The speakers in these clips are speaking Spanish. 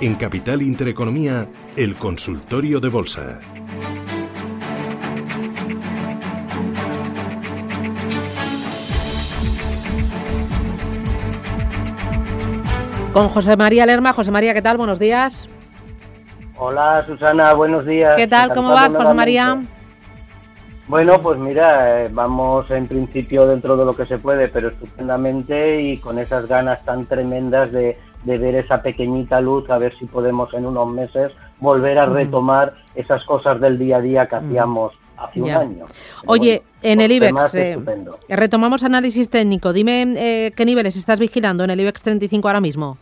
En Capital Intereconomía, el consultorio de bolsa. Con José María Lerma. José María, ¿qué tal? Buenos días. Hola Susana, buenos días. ¿Qué tal? ¿Cómo vas, José María? Bueno, pues mira, eh, vamos en principio dentro de lo que se puede, pero estupendamente y con esas ganas tan tremendas de, ver esa pequeñita luz, a ver si podemos en unos meses volver a retomar esas cosas del día a día que hacíamos hace un año. Oye, en el IBEX, eh, retomamos análisis técnico. Dime eh, qué niveles estás vigilando en el IBEX 35 ahora mismo.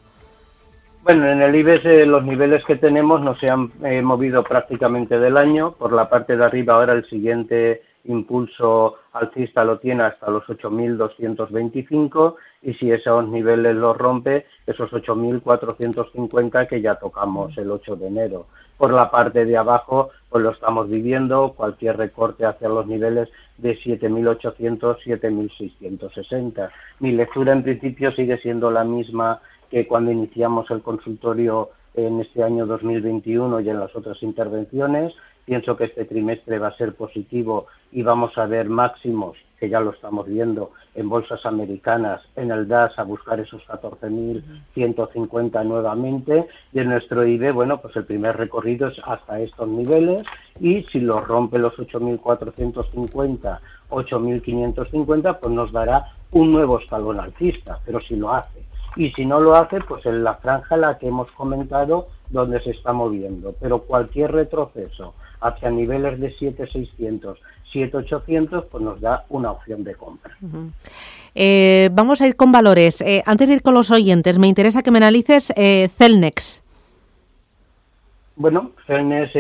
Bueno, en el IBEX eh, los niveles que tenemos no se han eh, movido prácticamente del año. Por la parte de arriba ahora el siguiente impulso alcista lo tiene hasta los 8.225 y si esos niveles los rompe, esos 8.450 que ya tocamos el 8 de enero. Por la parte de abajo, pues lo estamos viviendo, cualquier recorte hacia los niveles de 7.800, 7.660. Mi lectura en principio sigue siendo la misma que cuando iniciamos el consultorio en este año 2021 y en las otras intervenciones. Pienso que este trimestre va a ser positivo y vamos a ver máximos, que ya lo estamos viendo, en bolsas americanas, en el DAS a buscar esos 14.150 nuevamente. Y en nuestro IBE, bueno, pues el primer recorrido es hasta estos niveles y si lo rompe los 8.450, 8.550, pues nos dará un nuevo escalón alcista, pero si lo hace y si no lo hace, pues en la franja la que hemos comentado donde se está moviendo. Pero cualquier retroceso hacia niveles de 7.600, 7.800, pues nos da una opción de compra. Eh, vamos a ir con valores. Eh, antes de ir con los oyentes, me interesa que me analices eh, Celnex. Bueno, Celnex,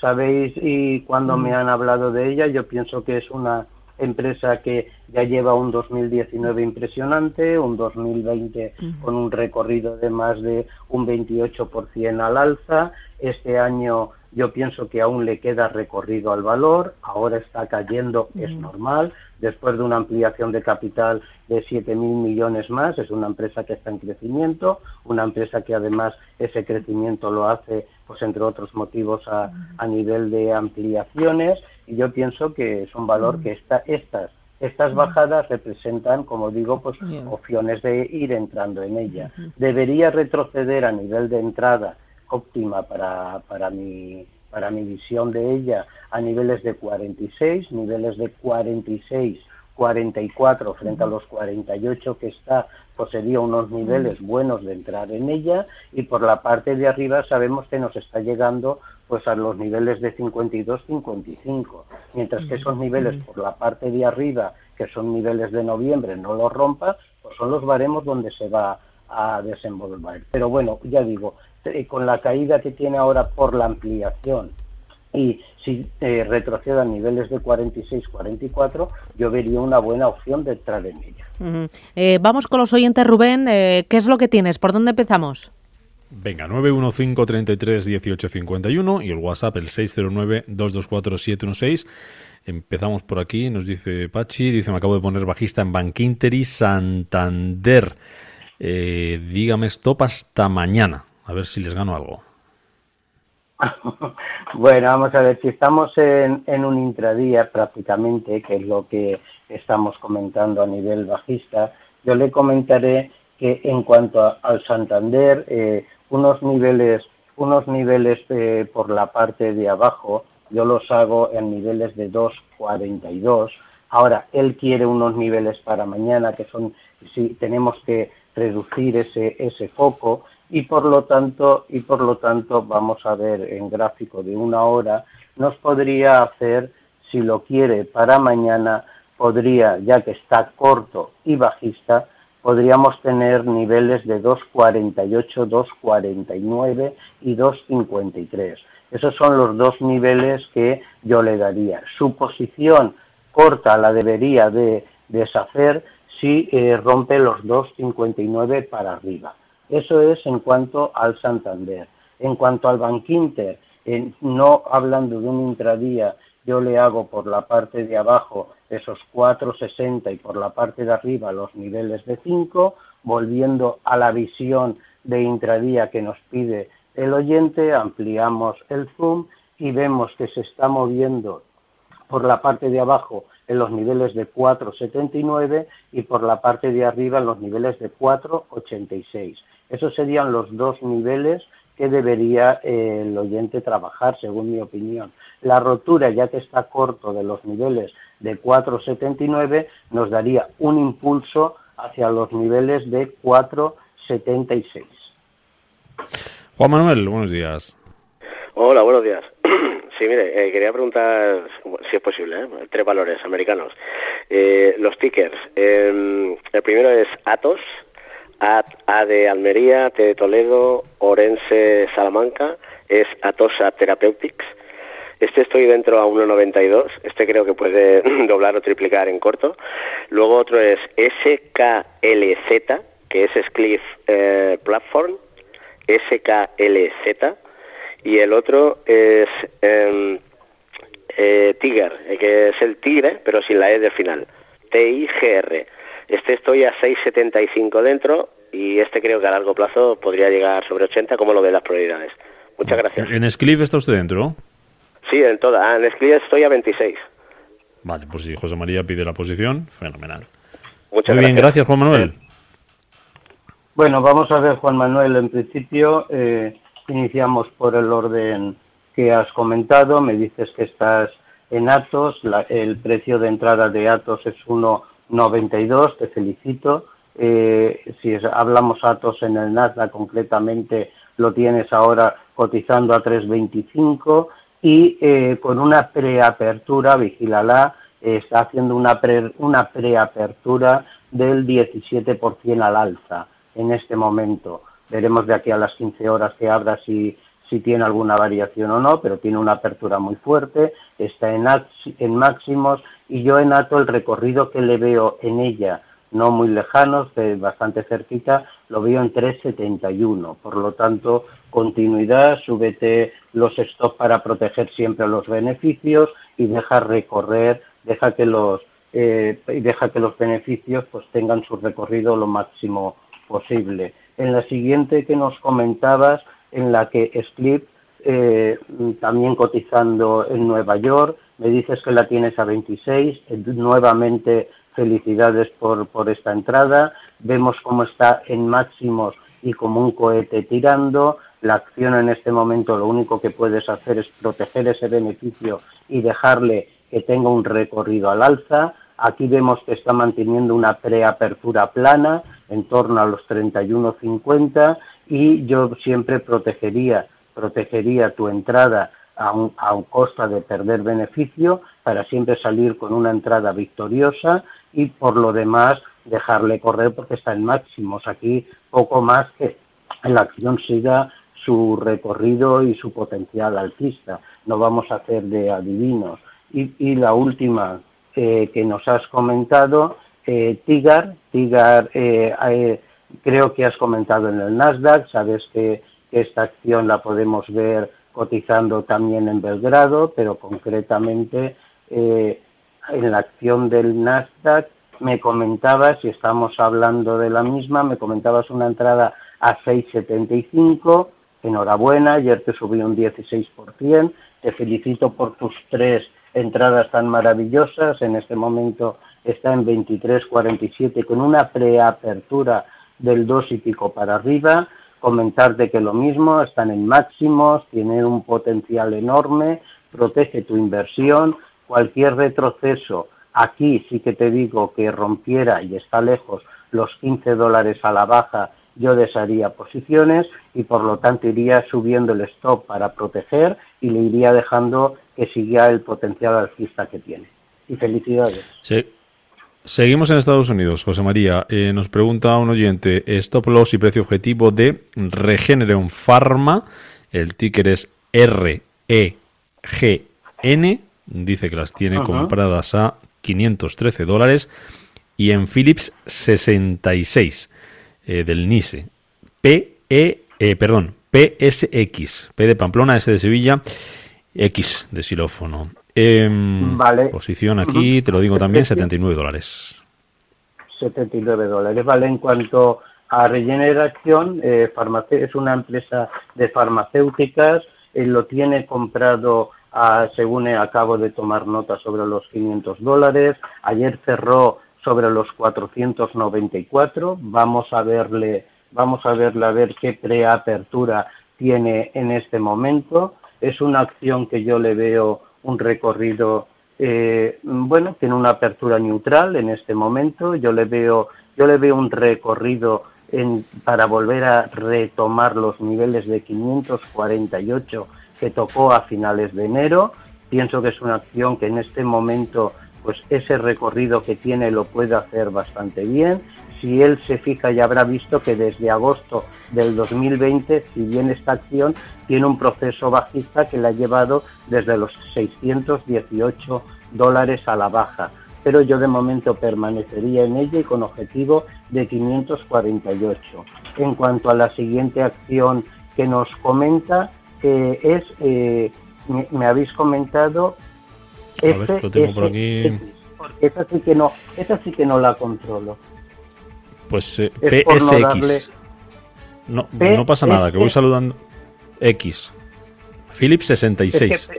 sabéis, y cuando me han hablado de ella, yo pienso que es una empresa que ya lleva un 2019 impresionante, un 2020 con un recorrido de más de un 28% al alza. Este año yo pienso que aún le queda recorrido al valor, ahora está cayendo, es normal, después de una ampliación de capital de 7.000 millones más, es una empresa que está en crecimiento, una empresa que además ese crecimiento lo hace, pues entre otros motivos, a, a nivel de ampliaciones, y yo pienso que es un valor que está, estas estas bajadas representan, como digo, pues opciones de ir entrando en ella. Debería retroceder a nivel de entrada óptima para, para, mi, para mi visión de ella a niveles de 46, niveles de 46 44 frente a los 48 que está, pues sería unos niveles buenos de entrar en ella. Y por la parte de arriba sabemos que nos está llegando pues a los niveles de 52-55, mientras que esos niveles por la parte de arriba, que son niveles de noviembre, no los rompa, pues son los baremos donde se va a desenvolver. Pero bueno, ya digo, eh, con la caída que tiene ahora por la ampliación y si eh, retrocede a niveles de 46-44, yo vería una buena opción de entrar en ella. Eh, vamos con los oyentes, Rubén. ¿Qué es lo que tienes? ¿Por dónde empezamos? Venga, 915 33 18 51 y el WhatsApp el 609 224 716. Empezamos por aquí, nos dice Pachi, dice me acabo de poner bajista en Bankinter y Santander. Eh, dígame stop hasta mañana, a ver si les gano algo. bueno, vamos a ver, si estamos en, en un intradía prácticamente, que es lo que estamos comentando a nivel bajista, yo le comentaré que en cuanto al Santander, eh, unos niveles, unos niveles eh, por la parte de abajo, yo los hago en niveles de 2.42. Ahora, él quiere unos niveles para mañana que son, si tenemos que reducir ese, ese foco y por lo tanto, y por lo tanto vamos a ver en gráfico de una hora, nos podría hacer, si lo quiere para mañana, podría, ya que está corto y bajista, podríamos tener niveles de 2,48, 2,49 y 2,53. Esos son los dos niveles que yo le daría. Su posición corta la debería de deshacer si eh, rompe los 2,59 para arriba. Eso es en cuanto al Santander. En cuanto al Bankinter, no hablando de un intradía, yo le hago por la parte de abajo esos 4,60 y por la parte de arriba los niveles de 5, volviendo a la visión de intradía que nos pide el oyente, ampliamos el zoom y vemos que se está moviendo por la parte de abajo en los niveles de 4,79 y por la parte de arriba en los niveles de 4,86. Esos serían los dos niveles que debería eh, el oyente trabajar, según mi opinión. La rotura, ya que está corto de los niveles de 4,79, nos daría un impulso hacia los niveles de 4,76. Juan Manuel, buenos días. Hola, buenos días. Sí, mire, eh, quería preguntar si es posible, ¿eh? tres valores americanos. Eh, los tickers. Em, el primero es Atos, A, de Almería, T de Toledo, Orense, Salamanca, es Atosa Therapeutics. Este estoy dentro a 1.92, este creo que puede doblar o triplicar en corto. Luego otro es SKLZ, que es Scliff Platform, SKLZ y el otro es em, eh, Tiger, eh, que es el tigre, pero sin la E del final. T-I-G-R. Este estoy a 6,75 dentro y este creo que a largo plazo podría llegar sobre 80, como lo ve las probabilidades. Muchas gracias. ¿En Scliff está usted dentro? Sí, en toda. Ah, en Scliff estoy a 26. Vale, pues si José María pide la posición, fenomenal. Muchas Muy bien, gracias Juan Manuel. Bueno, vamos a ver, Juan Manuel, en principio eh, Iniciamos por el orden que has comentado. Me dices que estás en Atos. el precio de entrada de Atos es 1,92. Te felicito. Eh, si hablamos Atos en el Nasdaq concretamente, lo tienes ahora cotizando a 3,25 y eh, con una preapertura, vigílala, está haciendo una, una preapertura del 17% al alza en este momento. Veremos de aquí a las 15 horas que abra si, si tiene alguna variación o no, pero tiene una apertura muy fuerte, está en, en máximos y yo en Ato el recorrido que le veo en ella, no muy lejanos, bastante cerquita, lo veo en 3,71. Por lo tanto, continuidad, súbete los stops para proteger siempre los beneficios y deja recorrer, deja que los, eh, deja que los beneficios pues tengan su recorrido lo máximo posible en la siguiente que nos comentabas, en la que Script, eh, también cotizando en Nueva York, me dices que la tienes a 26, eh, nuevamente felicidades por, por esta entrada, vemos cómo está en máximos y como un cohete tirando, la acción en este momento lo único que puedes hacer es proteger ese beneficio y dejarle que tenga un recorrido al alza, Aquí vemos que está manteniendo una preapertura plana en torno a los 31.50 y yo siempre protegería, protegería tu entrada a a un costa de perder beneficio para siempre salir con una entrada victoriosa y por lo demás dejarle correr porque está en máximos. Aquí poco más que la acción siga su recorrido y su potencial alcista. No vamos a hacer de adivinos. Y, y la última eh, que nos has comentado, eh, Tigar, Tigar eh, creo que has comentado en el Nasdaq, sabes que, esta acción la podemos ver cotizando también en Belgrado, pero concretamente en la acción del Nasdaq me comentabas, si estamos hablando de la misma, me comentabas una entrada a 6,75, enhorabuena, ayer te subí un 16%, te felicito por tus tres entradas tan maravillosas. En este momento está en 23.47 con una preapertura del 2 y pico para arriba. Comentarte que lo mismo, están en máximos, tienen un potencial enorme, protege tu inversión. Cualquier retroceso, aquí sí que te digo que rompiera y está lejos los 15 dólares a la baja yo desharía posiciones y por lo tanto iría subiendo el stop para proteger y le iría dejando que siga el potencial alcista que tiene. Y felicidades. Sí. Seguimos en Estados Unidos, José María. Eh, nos pregunta un oyente, stop loss y precio objetivo de Regeneron Pharma. El ticker es REGN. Dice que las tiene compradas a 513 dólares. Y en Philips 66 eh, del NISE. P -E, eh, perdón, PSX. P de Pamplona, S de Sevilla X de xilófono. Em, vale. Posición aquí, te lo digo también, 79 dólares. 79 dólares. Vale, en cuanto a Regeneración, eh, es una empresa de farmacéuticas, eh, lo tiene comprado a, según acabo de tomar nota sobre los 500 dólares, ayer cerró sobre los 494, vamos a verle, vamos a verle a ver qué preapertura tiene en este momento, es una acción que yo le veo un recorrido eh, bueno, tiene una apertura neutral en este momento. Yo le veo, yo le veo un recorrido para volver a retomar los niveles de 548 que tocó a finales de enero. Pienso que es una acción que en este momento, pues ese recorrido que tiene lo puede hacer bastante bien. Si él se fija ya habrá visto que desde agosto del 2020, si bien esta acción tiene un proceso bajista que le ha llevado desde los 618 dólares a la baja pero yo de momento permanecería en ella y con objetivo de 548. En cuanto a la siguiente acción que nos comenta, eh, es, me, habéis comentado, a ver, lo tengo por aquí. porque esa sí que no, esa sí que no la controlo. Pues eh, PSX. No, no, pasa nada, que voy saludando. X. Philips 66.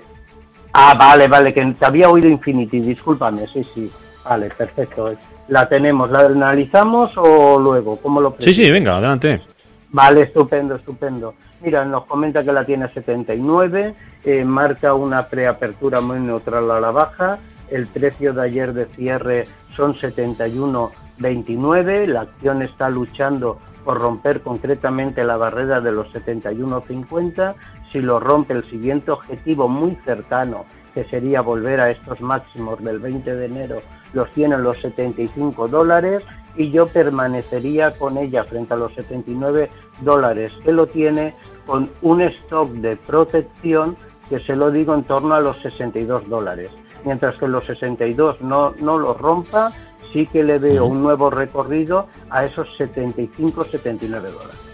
Ah, vale, vale, que te había oído Infinity, discúlpame, sí, sí. Vale, perfecto. ¿La tenemos? ¿La analizamos o luego? ¿Cómo lo Sí, sí, venga, adelante. Vale, estupendo, estupendo. Mira, nos comenta que la tiene 79, eh, marca una preapertura muy neutral a la baja, el precio de ayer de cierre son 71.29, la acción está luchando por romper concretamente la barrera de los 71.50, si lo rompe el siguiente objetivo muy cercano, que sería volver a estos máximos del 20 de enero, los tiene los 75 dólares y yo permanecería con ella frente a los 79 dólares que lo tiene con un stock de protección que se lo digo en torno a los 62 dólares. Mientras que los 62 no, no lo rompa, sí que le veo un nuevo recorrido a esos 75-79 dólares.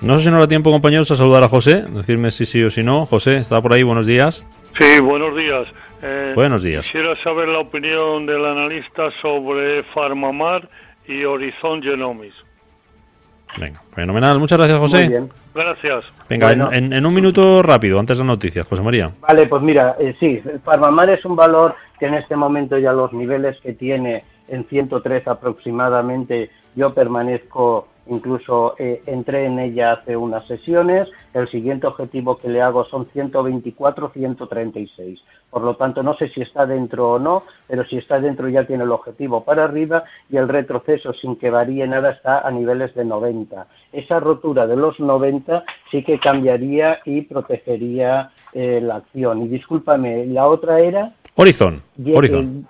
No sé si no da tiempo, compañeros, a saludar a José, decirme si sí o si no. José, ¿está por ahí? Buenos días. Sí, buenos días. Eh, buenos días. Quisiera saber la opinión del analista sobre Farmamar y Horizon Genomics. Venga, fenomenal. Muchas gracias, José. Muy bien. Gracias. Venga, en, un minuto rápido, antes de las noticias, José María. Vale, pues mira, eh, sí, Farmamar es un valor que en este momento ya los niveles que tiene en 103 aproximadamente, yo permanezco incluso eh, entré en ella hace unas sesiones, el siguiente objetivo que le hago son 124-136. Por lo tanto, no sé si está dentro o no, pero si está dentro ya tiene el objetivo para arriba y el retroceso sin que varíe nada está a niveles de 90. Esa rotura de los 90 sí que cambiaría y protegería eh, la acción. Y discúlpame, la otra era... Horizon. Horizon.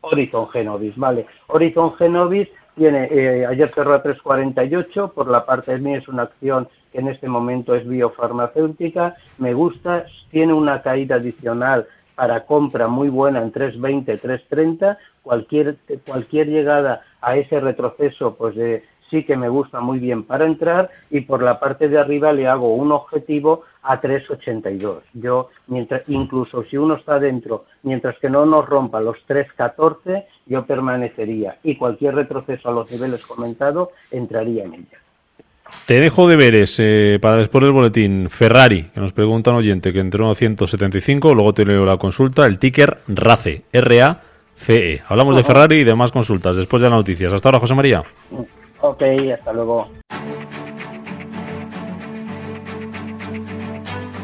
Horizon Genovis, vale. Horizon Genovis tiene, eh, ayer cerró a 3.48, por la parte de mí es una acción que en este momento es biofarmacéutica, me gusta, tiene una caída adicional para compra muy buena en 3.20, 3.30, cualquier, cualquier llegada a ese retroceso pues de sí que me gusta muy bien para entrar y por la parte de arriba le hago un objetivo a 3,82. Yo, mientras, incluso si uno está dentro, mientras que no nos rompa los 3,14, yo permanecería y cualquier retroceso a los niveles comentados entraría en ella. Te dejo de veres eh, para después del boletín. Ferrari, que nos pregunta un oyente que entró a 175, luego te leo la consulta, el ticker RACE, R-A-C-E. Hablamos de Ferrari y demás consultas después de las noticias. Hasta ahora, José María. Ok, hasta luego.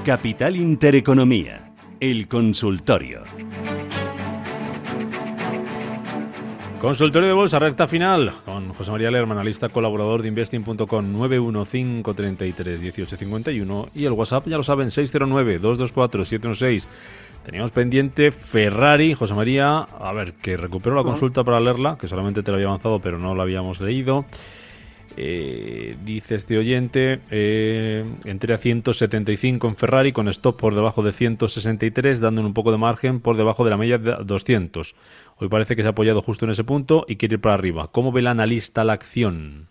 Capital Intereconomía, el consultorio. Consultorio de Bolsa, recta final, con José María Lerman, analista colaborador de Investing.com, 915331851 y el WhatsApp, ya lo saben, 609-224-716. Teníamos pendiente Ferrari, José María, a ver, que recuperó la consulta para leerla, que solamente te lo había avanzado, pero no la habíamos leído. Eh, dice este oyente, eh, entré a 175 en Ferrari con stop por debajo de 163, dándole un poco de margen por debajo de la media de 200. Hoy parece que se ha apoyado justo en ese punto y quiere ir para arriba. ¿Cómo ve el analista la acción?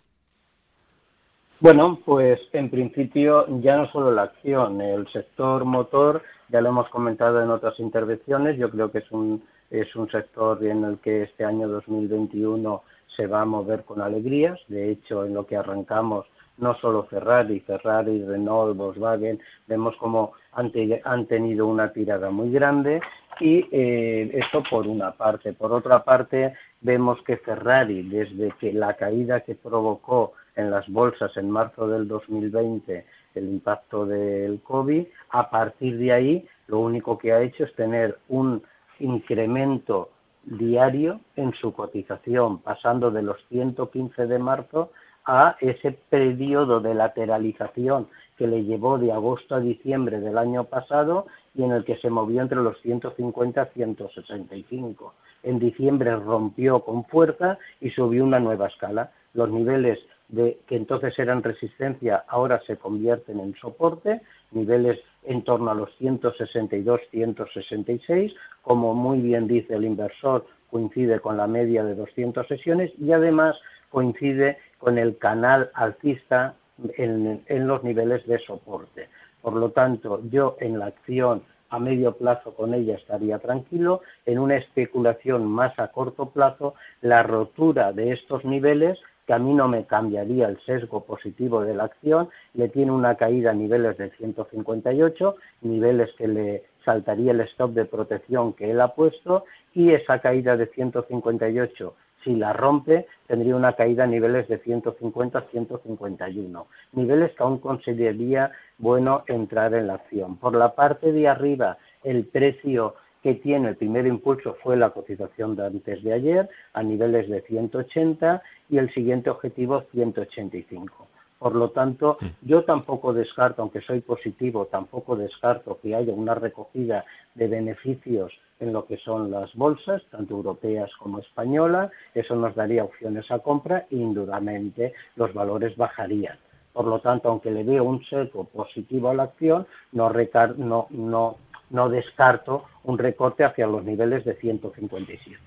Bueno, pues en principio ya no solo la acción, el sector motor ya lo hemos comentado en otras intervenciones, yo creo que es un es un sector en el que este año 2021 se va a mover con alegrías. De hecho, en lo que arrancamos, no solo Ferrari, Ferrari, Renault, Volkswagen, vemos como han, han tenido una tirada muy grande y eh, esto por una parte. Por otra parte, vemos que Ferrari, desde que la caída que provocó en las bolsas en marzo del 2020, el impacto del COVID, a partir de ahí lo único que ha hecho es tener un incremento diario en su cotización, pasando de los 115 de marzo a ese periodo de lateralización que le llevó de agosto a diciembre del año pasado y en el que se movió entre los 150 y 165. En diciembre rompió con fuerza y subió una nueva escala. Los niveles de, que entonces eran resistencia ahora se convierten en soporte, niveles en torno a los 162-166, como muy bien dice el inversor, coincide con la media de 200 sesiones y además coincide con el canal alcista en, en los niveles de soporte. Por lo tanto, yo en la acción a medio plazo con ella estaría tranquilo. En una especulación más a corto plazo, la rotura de estos niveles, que a mí no me cambiaría el sesgo positivo de la acción, le tiene una caída a niveles de 158, niveles que le saltaría el stop de protección que él ha puesto, y esa caída de 158 si la rompe, tendría una caída a niveles de 150-151, niveles que aún consideraría bueno entrar en la acción. Por la parte de arriba, el precio que tiene el primer impulso fue la cotización de antes de ayer a niveles de 180 y el siguiente objetivo 185. Por lo tanto, yo tampoco descarto, aunque soy positivo, tampoco descarto que haya una recogida de beneficios en lo que son las bolsas, tanto europeas como españolas. Eso nos daría opciones a compra e indudablemente los valores bajarían. Por lo tanto, aunque le veo un seco positivo a la acción, no, no, no, no descarto un recorte hacia los niveles de 157.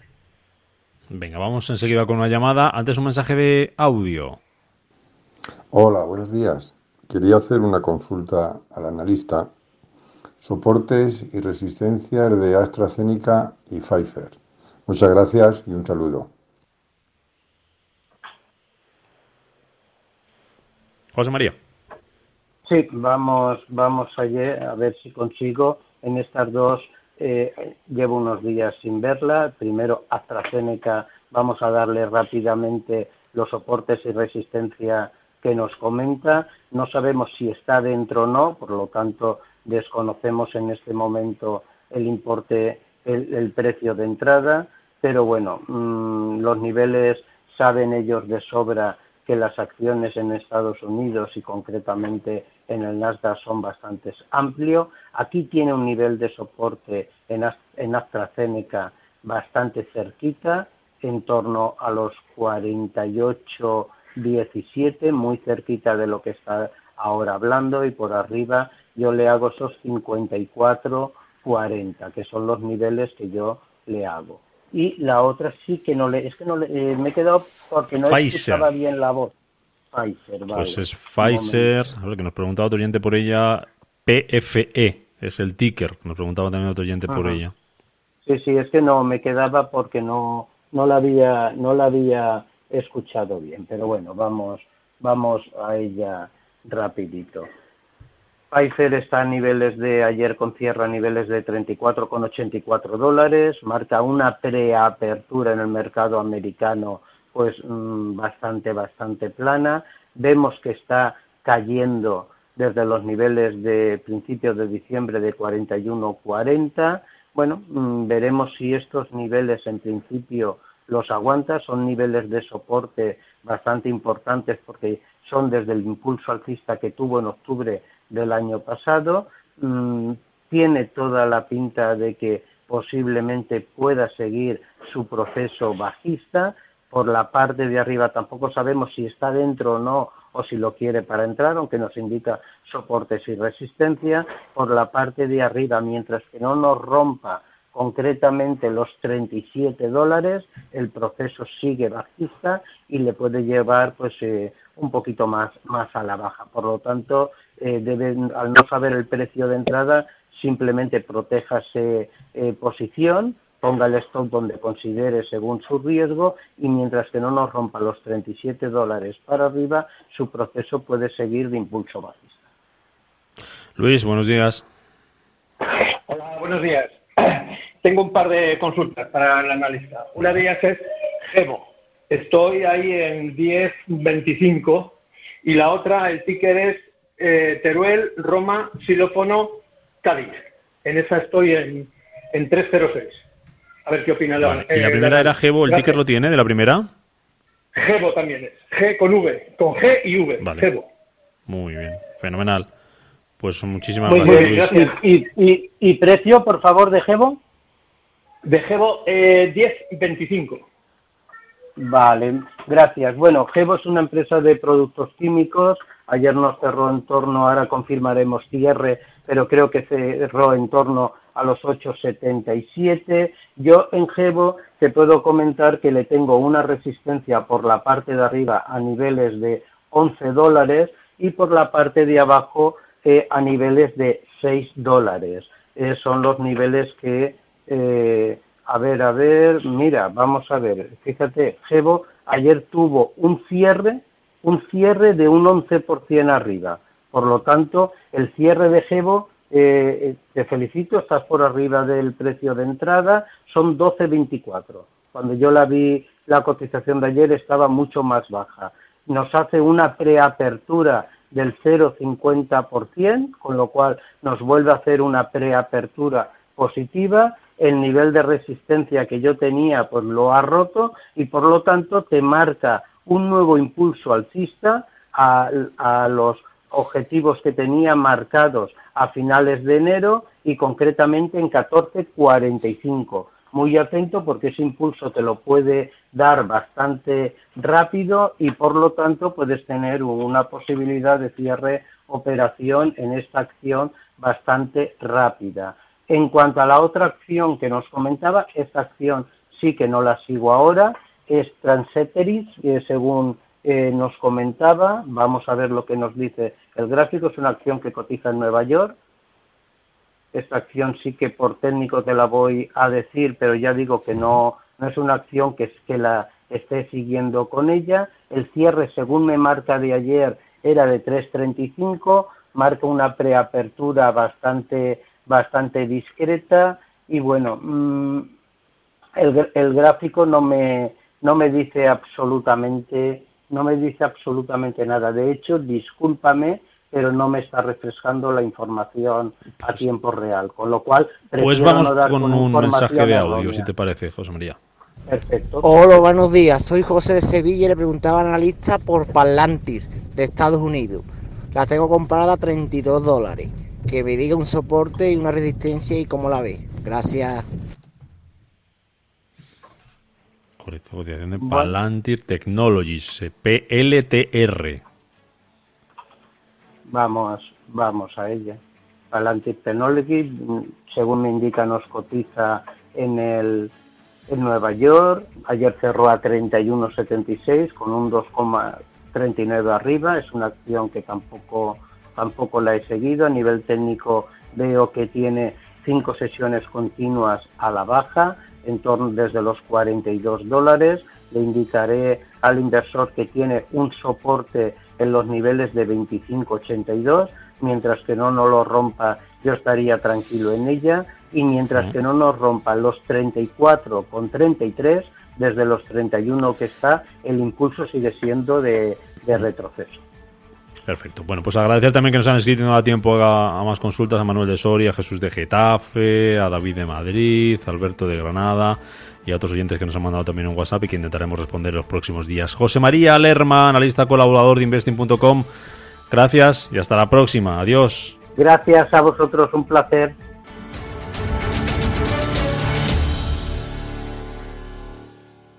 Venga, vamos enseguida con una llamada. Antes un mensaje de audio. Hola, buenos días. Quería hacer una consulta al analista. Soportes y resistencias de AstraZeneca y Pfizer. Muchas gracias y un saludo. José María. Sí, vamos, vamos ayer a ver si consigo en estas dos. Eh, llevo unos días sin verla. Primero AstraZeneca, vamos a darle rápidamente los soportes y resistencia que nos comenta. No sabemos si está dentro o no, por lo tanto desconocemos en este momento el importe, el, precio de entrada, pero bueno, mm, los niveles saben ellos de sobra que las acciones en Estados Unidos y concretamente en el Nasdaq son bastante amplios. Aquí tiene un nivel de soporte en, en AstraZeneca bastante cerquita, en torno a los 48 17, muy cerquita de lo que está ahora hablando, y por arriba yo le hago esos 54, 40, que son los niveles que yo le hago. Y la otra sí que no le, es que no le, eh, me he quedado porque no escuchaba bien la voz. Pfizer, vale. Pues es Pfizer, a ver, que nos preguntaba otro oyente por ella, PFE, es el ticker, nos preguntaba también otro oyente por ella. Sí, sí, es que no, me quedaba porque no, no la había, no la había escuchado bien, pero bueno, vamos, vamos a ella rapidito. Pfizer está a niveles de ayer con cierre a niveles de 34,84 dólares, marca una preapertura en el mercado americano pues mm, bastante, bastante plana. Vemos que está cayendo desde los niveles de principios de diciembre de 41,40. Bueno, mm, veremos si estos niveles en principio los aguanta, son niveles de soporte bastante importantes porque son desde el impulso alcista que tuvo en octubre del año pasado, mm, tiene toda la pinta de que posiblemente pueda seguir su proceso bajista, por la parte de arriba tampoco sabemos si está dentro o no o si lo quiere para entrar, aunque nos indica soportes y resistencia. Por la parte de arriba, mientras que no nos rompa concretamente los 37 dólares, el proceso sigue bajista y le puede llevar pues eh, un poquito más, más a la baja. Por lo tanto, eh, deben, al no saber el precio de entrada, simplemente protéjase eh, posición ponga el stop donde considere según su riesgo y mientras que no nos rompa los 37 dólares para arriba, su proceso puede seguir de impulso bajista. Luis, buenos días. Hola, buenos días. Tengo un par de consultas para el analista. Una de ellas es Gebo. Estoy ahí en 10.25 y la otra, el ticker es eh, Teruel, Roma, Xilófono, Cádiz. En esa estoy en, en 306. A ver qué opina la, ¿Y la primera era Gebo? ¿El ticker lo tiene de la primera? Gebo también es. G con V. Con G y V. Gebo. Muy bien. Fenomenal. Pues muchísimas gracias. ¿Y, y, precio, por favor, de Gebo? De Gebo, eh, 10.25. Vale, gracias. Bueno, Gebo es una empresa de productos químicos. Ayer nos cerró en torno, ahora confirmaremos cierre, pero creo que cerró en torno a los 8,77. Yo en Gebo te puedo comentar que le tengo una resistencia por la parte de arriba a niveles de 11 dólares y por la parte de abajo eh, a niveles de 6 dólares. Eh, son los niveles que eh, a ver, a ver, mira, vamos a ver, fíjate, Gebo ayer tuvo un cierre, un cierre de un 11% arriba. Por lo tanto, el cierre de Gebo, eh, eh, te felicito, estás por arriba del precio de entrada, son 12.24. Cuando yo la vi, la cotización de ayer estaba mucho más baja. Nos hace una preapertura del 0,50%, con lo cual nos vuelve a hacer una preapertura positiva el nivel de resistencia que yo tenía pues lo ha roto y por lo tanto te marca un nuevo impulso alcista a, a los objetivos que tenía marcados a finales de enero y concretamente en 14.45. Muy atento porque ese impulso te lo puede dar bastante rápido y por lo tanto puedes tener una posibilidad de cierre operación en esta acción bastante rápida. En cuanto a la otra acción que nos comentaba, esta acción sí que no la sigo ahora, es Transeteris, según eh, nos comentaba, vamos a ver lo que nos dice el gráfico, es una acción que cotiza en Nueva York. Esta acción sí que por técnico te la voy a decir, pero ya digo que no, no es una acción que, que la esté siguiendo con ella. El cierre, según me marca de ayer, era de 3.35, marca una preapertura bastante bastante discreta y bueno, mm, el, el, gráfico no me, no me dice absolutamente no me dice absolutamente nada. De hecho, discúlpame, pero no me está refrescando la información a pues tiempo real. Con lo cual, pues vamos con un mensaje de audio, si te parece, José María. Perfecto. Hola, buenos días. Soy José de Sevilla y le preguntaba al analista por Palantir de Estados Unidos. La tengo comprada a 32 dólares que me diga un soporte y una resistencia y cómo la ve. Gracias. Cotización de Palantir Technologies, PLTR. Vamos, vamos a ella. Palantir Technologies, según me indica, nos cotiza en el en Nueva York. Ayer cerró a 31.76 con un 2,39 arriba. Es una acción que tampoco tampoco la he seguido. A nivel técnico veo que tiene cinco sesiones continuas a la baja, en torno desde los 42 dólares. Le indicaré al inversor que tiene un soporte en los niveles de 25.82, mientras que no nos lo rompa, yo estaría tranquilo en ella, y mientras que no nos rompa los 34 con 33, desde los 31 que está, el impulso sigue siendo de retroceso. Perfecto. Bueno, pues agradecer también que nos han escrito y no da tiempo a, más consultas a Manuel de Soria, a Jesús de Getafe, a David de Madrid, a Alberto de Granada y a otros oyentes que nos han mandado también un WhatsApp y que intentaremos responder los próximos días. José María Lerma, analista colaborador de investing.com. Gracias y hasta la próxima. Adiós. Gracias a vosotros, un placer.